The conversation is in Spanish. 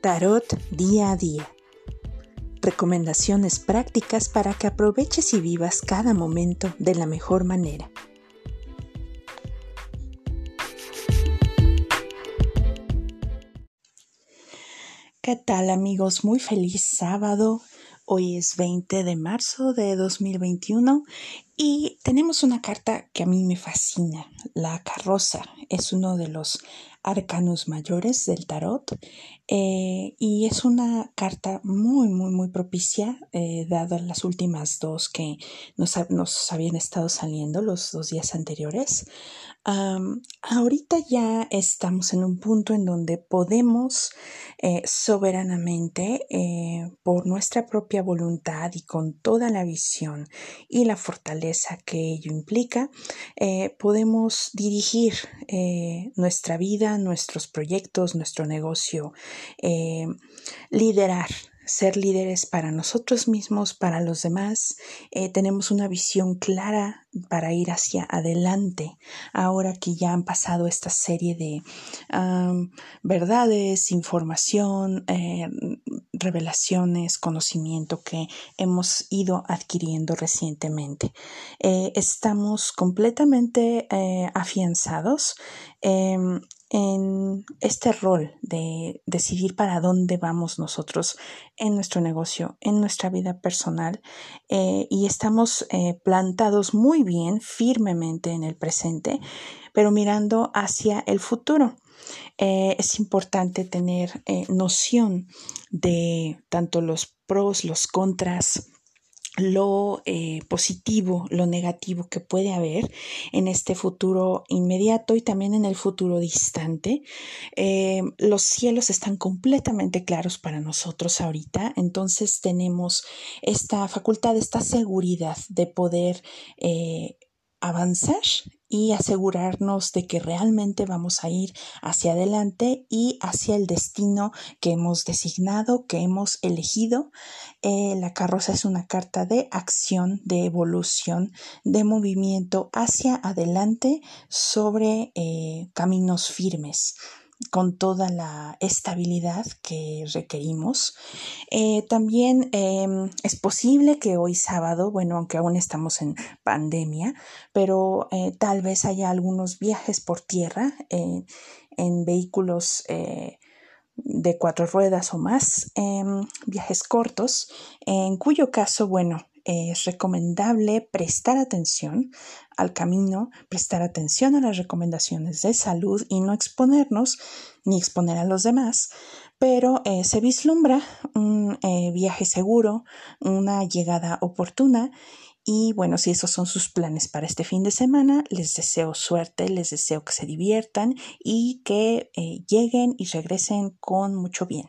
Tarot día a día. Recomendaciones prácticas para que aproveches y vivas cada momento de la mejor manera. ¿Qué tal amigos? Muy feliz sábado. Hoy es 20 de marzo de 2021 y tenemos una carta que a mí me fascina, la carroza. Es uno de los arcanos mayores del tarot eh, y es una carta muy muy muy propicia eh, dadas las últimas dos que nos, nos, habían estado saliendo los dos días anteriores ahorita ya estamos en un punto en donde podemos eh, soberanamente, por nuestra propia voluntad y con toda la visión y la fortaleza que ello implica, eh, podemos dirigir nuestra vida, nuestros proyectos, nuestro negocio, liderar ser líderes para nosotros mismos, para los demás. Eh, tenemos una visión clara para ir hacia adelante, ahora que ya han pasado esta serie de verdades, información, eh, revelaciones, conocimiento que hemos ido adquiriendo recientemente. Eh, estamos completamente afianzados em, en este rol de decidir para dónde vamos nosotros en nuestro negocio, en nuestra vida personal eh, y estamos eh, plantados muy bien, firmemente en el presente, pero mirando hacia el futuro. Eh, es importante tener noción de tanto los pros, los contras, lo eh, positivo, lo negativo que puede haber en este futuro inmediato y también en el futuro distante. Eh, los cielos están completamente claros para nosotros ahorita, entonces tenemos esta facultad, esta seguridad de poder eh, avanzar y asegurarnos de que realmente vamos a ir hacia adelante y hacia el destino que hemos designado, que hemos elegido. Eh, la carroza es una carta de acción, de evolución, de movimiento hacia adelante sobre eh, caminos firmes con toda la estabilidad que requerimos. Eh, también em, es posible que hoy sábado, bueno, aunque aún estamos en pandemia, pero eh, tal vez haya algunos viajes por tierra eh, en vehículos de cuatro ruedas o más, em, viajes cortos, en cuyo caso, bueno, es recomendable prestar atención al camino, prestar atención a las recomendaciones de salud y no exponernos ni exponer a los demás, pero eh, se vislumbra un eh, viaje seguro, una llegada oportuna y bueno, si esos son sus planes para este fin de semana, les deseo suerte, les deseo que se diviertan y que eh, lleguen y regresen con mucho bien.